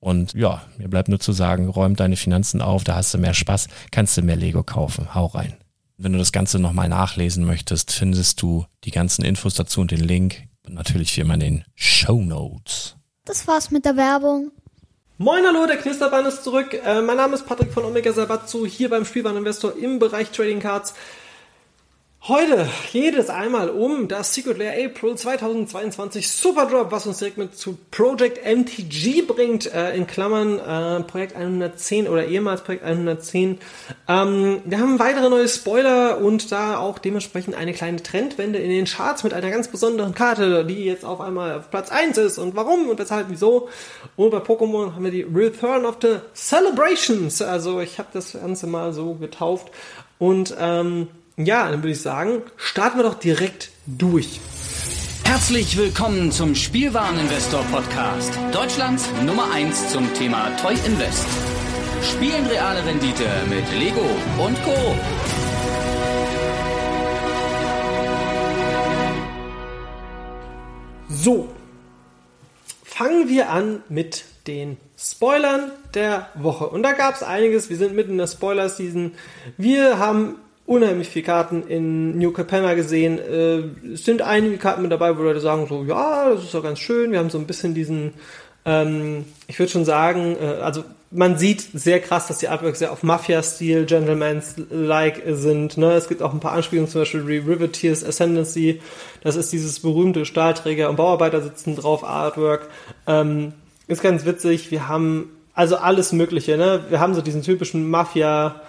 Und ja, mir bleibt nur zu sagen, räum deine Finanzen auf, da hast du mehr Spaß, kannst du mehr Lego kaufen. Hau rein. Wenn du das Ganze nochmal nachlesen möchtest, findest du die ganzen Infos dazu und den Link. Und natürlich wie immer in den Show Notes. Das war's mit der Werbung. Moin, hallo, der Knisterbahn ist zurück. Äh, mein Name ist Patrick von Omega Sabatzu, hier beim Spielwareninvestor im Bereich Trading Cards. Heute geht es einmal um das Secret Lair April 2022 Super Drop, was uns direkt mit zu Project MTG bringt, äh, in Klammern äh, Projekt 110 oder ehemals Projekt 110. Ähm, wir haben weitere neue Spoiler und da auch dementsprechend eine kleine Trendwende in den Charts mit einer ganz besonderen Karte, die jetzt auf einmal auf Platz 1 ist und warum und weshalb, wieso. Und bei Pokémon haben wir die Return of the Celebrations, also ich habe das Ganze mal so getauft und ähm, ja, dann würde ich sagen, starten wir doch direkt durch. Herzlich willkommen zum Spielwareninvestor Podcast. Deutschlands Nummer 1 zum Thema Toy Invest. Spielen reale Rendite mit Lego und Co. So, fangen wir an mit den Spoilern der Woche. Und da gab es einiges. Wir sind mitten in der Spoiler-Season. Wir haben unheimlich viele Karten in New Capenna gesehen. Äh, es sind einige Karten mit dabei, wo Leute sagen so, ja, das ist doch ganz schön. Wir haben so ein bisschen diesen, ähm, ich würde schon sagen, äh, also man sieht sehr krass, dass die Artworks sehr auf Mafia-Stil, Gentleman's-like sind. Ne? Es gibt auch ein paar Anspielungen, zum Beispiel Riveteers Ascendancy. Das ist dieses berühmte Stahlträger und Bauarbeiter sitzen drauf Artwork. Ähm, ist ganz witzig. Wir haben also alles Mögliche. Ne? Wir haben so diesen typischen Mafia-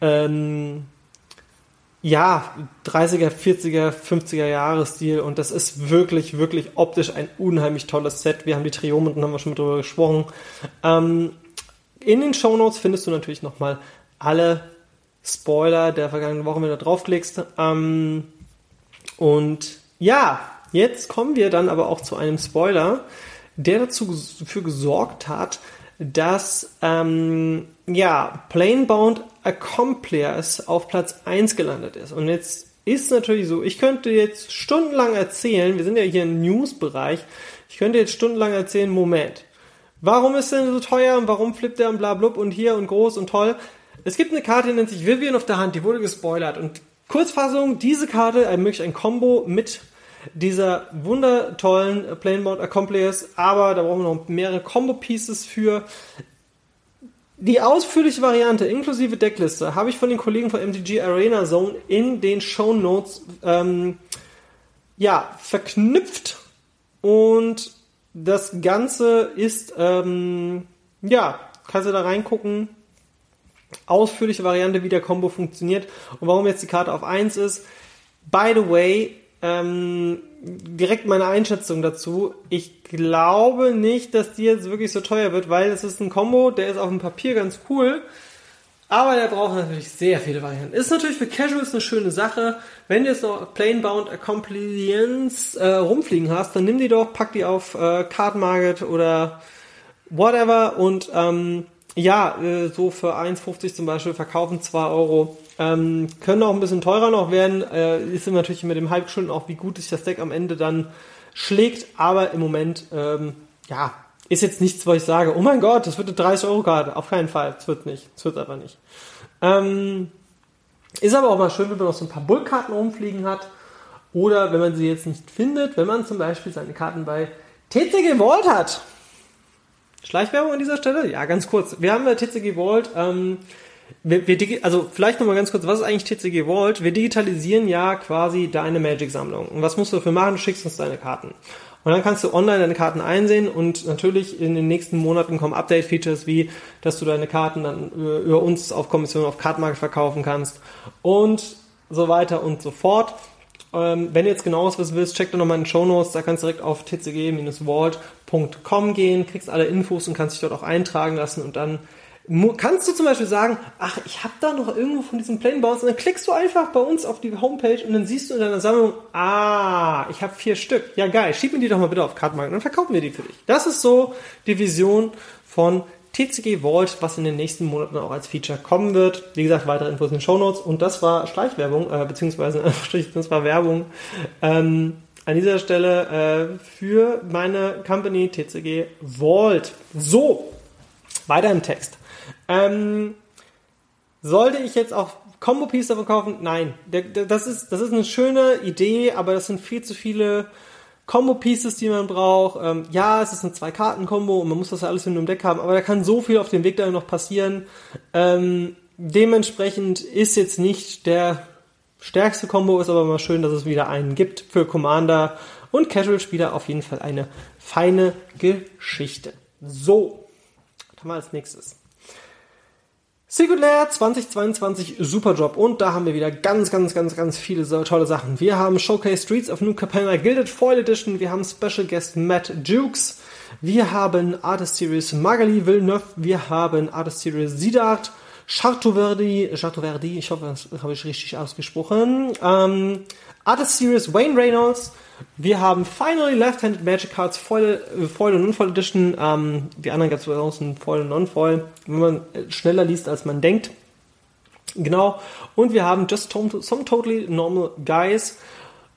ähm, ja, 30er, 40er, 50er Jahresstil und das ist wirklich, wirklich optisch ein unheimlich tolles Set. Wir haben die Triomen, haben wir schon mit drüber gesprochen. Ähm, in den Shownotes findest du natürlich nochmal alle Spoiler der vergangenen Woche, wenn du draufklickst. Ähm, und ja, jetzt kommen wir dann aber auch zu einem Spoiler, der dazu für gesorgt hat, dass ähm, ja, Planebound Accomplice auf Platz 1 gelandet ist. Und jetzt ist natürlich so, ich könnte jetzt stundenlang erzählen, wir sind ja hier im News-Bereich, ich könnte jetzt stundenlang erzählen, Moment, warum ist denn so teuer und warum flippt der und bla blub und hier und groß und toll. Es gibt eine Karte, die nennt sich Vivian of the Hand, die wurde gespoilert und Kurzfassung, diese Karte ermöglicht ein Combo mit dieser wundertollen Planebound Accomplice, aber da brauchen wir noch mehrere Combo-Pieces für. Die ausführliche Variante inklusive Deckliste habe ich von den Kollegen von MTG Arena Zone in den Show Notes ähm, ja, verknüpft und das Ganze ist ähm, ja, kannst du da reingucken. Ausführliche Variante, wie der Combo funktioniert und warum jetzt die Karte auf 1 ist. By the way, ähm, direkt meine Einschätzung dazu. Ich glaube nicht, dass die jetzt wirklich so teuer wird, weil es ist ein Combo, der ist auf dem Papier ganz cool. Aber der braucht natürlich sehr viele Varianten. Ist natürlich für Casuals eine schöne Sache. Wenn du jetzt noch Planebound Accompliance äh, rumfliegen hast, dann nimm die doch, pack die auf äh, Card Market oder whatever und ähm, ja, äh, so für 1,50 zum Beispiel verkaufen 2 Euro. Ähm, können auch ein bisschen teurer noch werden. Äh, ist immer natürlich mit dem Hype geschuldet, auch wie gut sich das Deck am Ende dann schlägt. Aber im Moment, ähm, ja, ist jetzt nichts, wo ich sage, oh mein Gott, das wird eine 30 Euro Karte. Auf keinen Fall. Das wird nicht. Das wird aber nicht. Ähm, ist aber auch mal schön, wenn man noch so ein paar Bullkarten rumfliegen hat. Oder wenn man sie jetzt nicht findet, wenn man zum Beispiel seine Karten bei TCG Vault hat. Schleichwerbung an dieser Stelle? Ja, ganz kurz. Wir haben bei TCG Vault, ähm, wir, wir also vielleicht nochmal ganz kurz, was ist eigentlich TCG Vault? Wir digitalisieren ja quasi deine Magic-Sammlung. Und was musst du dafür machen? Du schickst uns deine Karten. Und dann kannst du online deine Karten einsehen und natürlich in den nächsten Monaten kommen Update-Features wie, dass du deine Karten dann über uns auf Kommission auf Cardmarket verkaufen kannst und so weiter und so fort. Ähm, wenn du jetzt genaues wissen willst, check doch nochmal in den Show Notes, da kannst du direkt auf tcg-vault.com gehen, kriegst alle Infos und kannst dich dort auch eintragen lassen und dann kannst du zum Beispiel sagen, ach, ich habe da noch irgendwo von diesen Plane Bounce und dann klickst du einfach bei uns auf die Homepage und dann siehst du in deiner Sammlung, ah, ich habe vier Stück. Ja geil, schieb mir die doch mal bitte auf Cardmarket und dann verkaufen wir die für dich. Das ist so die Vision von TCG Vault, was in den nächsten Monaten auch als Feature kommen wird. Wie gesagt, weitere Infos in den Show Notes und das war Schleichwerbung, äh, beziehungsweise das war Werbung. Ähm, an dieser Stelle äh, für meine Company TCG Vault. So, weiter im Text. Ähm, sollte ich jetzt auch Combo Piece davon kaufen? Nein. Das, ist, das ist eine schöne Idee, aber das sind viel zu viele Combo-Pieces, die man braucht. Ähm, ja, es ist ein Zwei-Karten-Kombo und man muss das ja alles in einem Deck haben, aber da kann so viel auf dem Weg da noch passieren. Ähm, dementsprechend ist jetzt nicht der stärkste Combo, ist aber mal schön, dass es wieder einen gibt für Commander und Casual-Spieler auf jeden Fall eine feine Geschichte. So, was haben wir als nächstes? Secret Lair 2022 Superjob und da haben wir wieder ganz, ganz, ganz, ganz viele tolle Sachen. Wir haben Showcase Streets of New Capenna Gilded Foil Edition, wir haben Special Guest Matt Jukes, wir haben Artist Series Magali Villeneuve, wir haben Artist Series Sidart, Chartoverdi, Chartoverdi, ich hoffe, das habe ich richtig ausgesprochen, ähm, Artist Series Wayne Reynolds, wir haben finally Left-Handed Magic Cards äh, Foil und Non-Foil Edition. Ähm, die anderen gab es draußen Foil und Non-Foil, wenn man schneller liest, als man denkt. Genau. Und wir haben Just Some Totally Normal Guys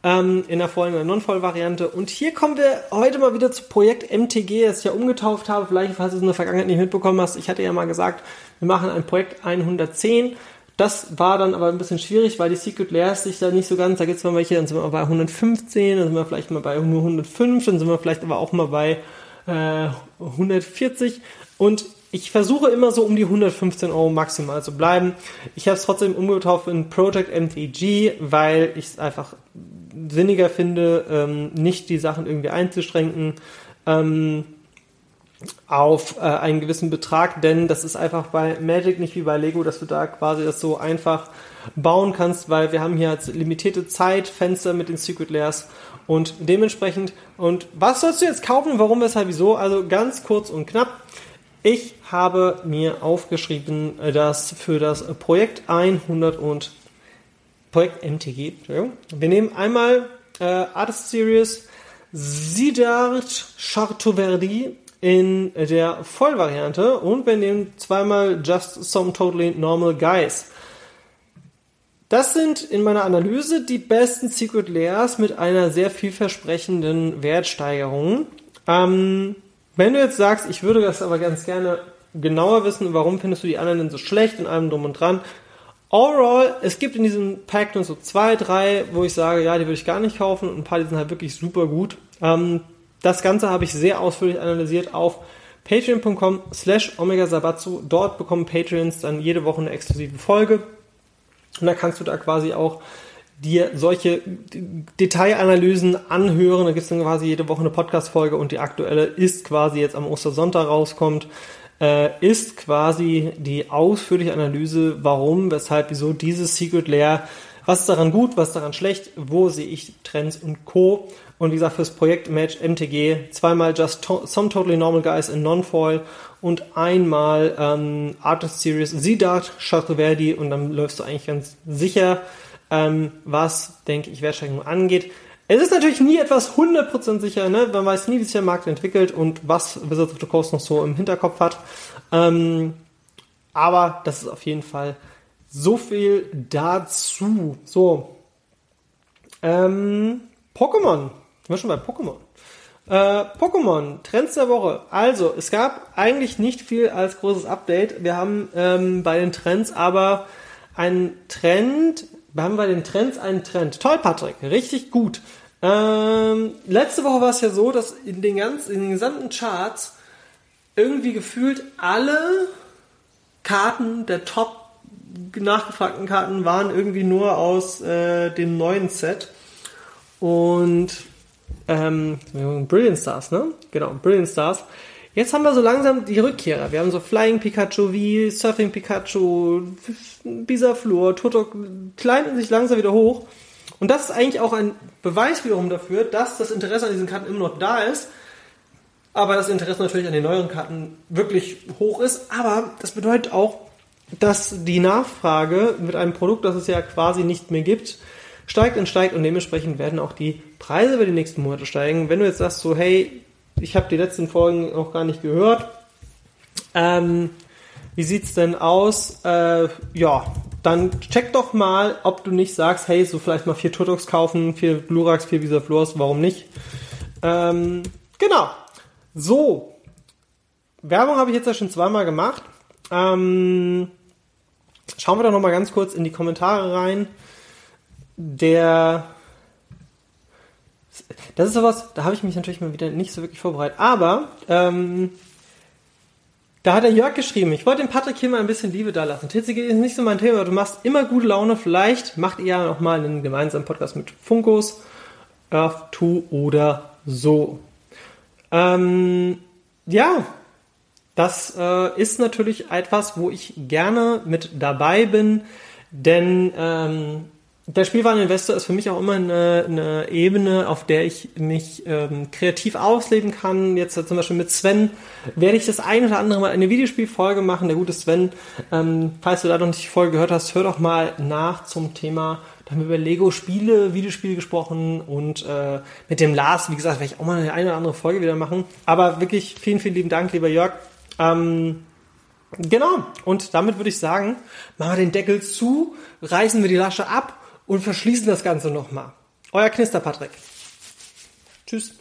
ähm, in der Foil- und Non-Foil-Variante. Und hier kommen wir heute mal wieder zu Projekt MTG, das ich ja umgetauft habe. Vielleicht, falls du es in der Vergangenheit nicht mitbekommen hast. Ich hatte ja mal gesagt, wir machen ein Projekt 110 das war dann aber ein bisschen schwierig, weil die Secret Layers sich da nicht so ganz, da gibt es mal welche, dann sind wir bei 115, dann sind wir vielleicht mal bei nur 105, dann sind wir vielleicht aber auch mal bei äh, 140 und ich versuche immer so um die 115 Euro maximal zu bleiben. Ich habe es trotzdem umgetauft in Project MTG, weil ich es einfach sinniger finde, ähm, nicht die Sachen irgendwie einzuschränken. Ähm, auf äh, einen gewissen Betrag, denn das ist einfach bei Magic nicht wie bei Lego, dass du da quasi das so einfach bauen kannst, weil wir haben hier jetzt limitierte Zeitfenster mit den Secret Layers und dementsprechend und was sollst du jetzt kaufen, warum, weshalb, wieso? Also ganz kurz und knapp. Ich habe mir aufgeschrieben, dass für das Projekt 100 und Projekt MTG, wir nehmen einmal äh, Artist Series Siddharth Chartoverdi in der Vollvariante und wir nehmen zweimal Just Some Totally Normal Guys. Das sind in meiner Analyse die besten Secret Layers mit einer sehr vielversprechenden Wertsteigerung. Ähm, wenn du jetzt sagst, ich würde das aber ganz gerne genauer wissen, warum findest du die anderen denn so schlecht und allem drum und dran. Overall, es gibt in diesem Pack nur so zwei, drei, wo ich sage, ja, die würde ich gar nicht kaufen und ein paar, die sind halt wirklich super gut. Ähm, das Ganze habe ich sehr ausführlich analysiert auf patreon.com slash omegasabatsu. Dort bekommen Patreons dann jede Woche eine exklusive Folge. Und da kannst du da quasi auch dir solche Detailanalysen anhören. Da gibt es dann quasi jede Woche eine Podcast-Folge und die aktuelle ist quasi jetzt am Ostersonntag rauskommt, äh, ist quasi die ausführliche Analyse, warum, weshalb, wieso dieses Secret Layer, was ist daran gut, was ist daran schlecht, wo sehe ich Trends und Co. Und wie gesagt, fürs Projekt Match MTG zweimal Just to Some Totally Normal Guys in Non-Foil und einmal ähm, Artist Series Siddharth Chakraverdi und dann läufst du eigentlich ganz sicher ähm, was, denke ich, Wertsteigerung angeht. Es ist natürlich nie etwas 100% sicher, ne? man weiß nie, wie sich der Markt entwickelt und was Wizards of the Coast noch so im Hinterkopf hat. Ähm, aber das ist auf jeden Fall so viel dazu. So. Ähm, Pokémon. Sind wir schon bei Pokémon? Äh, Pokémon, Trends der Woche. Also, es gab eigentlich nicht viel als großes Update. Wir haben ähm, bei den Trends aber einen Trend haben bei den Trends einen Trend. Toll, Patrick, richtig gut. Ähm, letzte Woche war es ja so, dass in den ganzen, in den gesamten Charts irgendwie gefühlt alle Karten der Top nachgefragten Karten waren irgendwie nur aus äh, dem neuen Set. Und ähm, Brilliant Stars, ne? Genau, Brilliant Stars. Jetzt haben wir so langsam die Rückkehrer. Wir haben so Flying Pikachu wie Surfing Pikachu, Bisaflor, Turtok kleinen sich langsam wieder hoch. Und das ist eigentlich auch ein Beweis wiederum dafür, dass das Interesse an diesen Karten immer noch da ist. Aber das Interesse natürlich an den neueren Karten wirklich hoch ist. Aber das bedeutet auch, dass die Nachfrage mit einem Produkt, das es ja quasi nicht mehr gibt, steigt und steigt und dementsprechend werden auch die Preise über die nächsten Monate steigen. Wenn du jetzt sagst so, hey, ich habe die letzten Folgen noch gar nicht gehört. Ähm, wie sieht's denn aus? Äh, ja, dann check doch mal, ob du nicht sagst, hey, so vielleicht mal vier Turtox kaufen, vier Glurax, vier Visaflors, warum nicht? Ähm, genau. So. Werbung habe ich jetzt ja schon zweimal gemacht. Ähm, schauen wir doch noch mal ganz kurz in die Kommentare rein. Der das ist sowas, da habe ich mich natürlich mal wieder nicht so wirklich vorbereitet. Aber ähm, da hat der Jörg geschrieben, ich wollte dem Patrick hier mal ein bisschen Liebe da lassen. Titzige ist nicht so mein Thema, aber du machst immer gute Laune. Vielleicht macht ihr ja noch mal einen gemeinsamen Podcast mit Funkos, Earth 2 oder so. Ähm, ja, das äh, ist natürlich etwas, wo ich gerne mit dabei bin, denn ähm, der Spielwareninvestor ist für mich auch immer eine, eine Ebene, auf der ich mich ähm, kreativ ausleben kann. Jetzt zum Beispiel mit Sven werde ich das ein oder andere Mal eine Videospielfolge machen. Der gute Sven, ähm, falls du da noch nicht die Folge gehört hast, hör doch mal nach zum Thema. Da haben wir über Lego-Spiele, Videospiele gesprochen und äh, mit dem Lars, wie gesagt, werde ich auch mal eine, eine oder andere Folge wieder machen. Aber wirklich vielen, vielen lieben Dank, lieber Jörg. Ähm, genau, und damit würde ich sagen, machen wir den Deckel zu, reißen wir die Lasche ab und verschließen das Ganze nochmal. Euer Knister Patrick. Tschüss.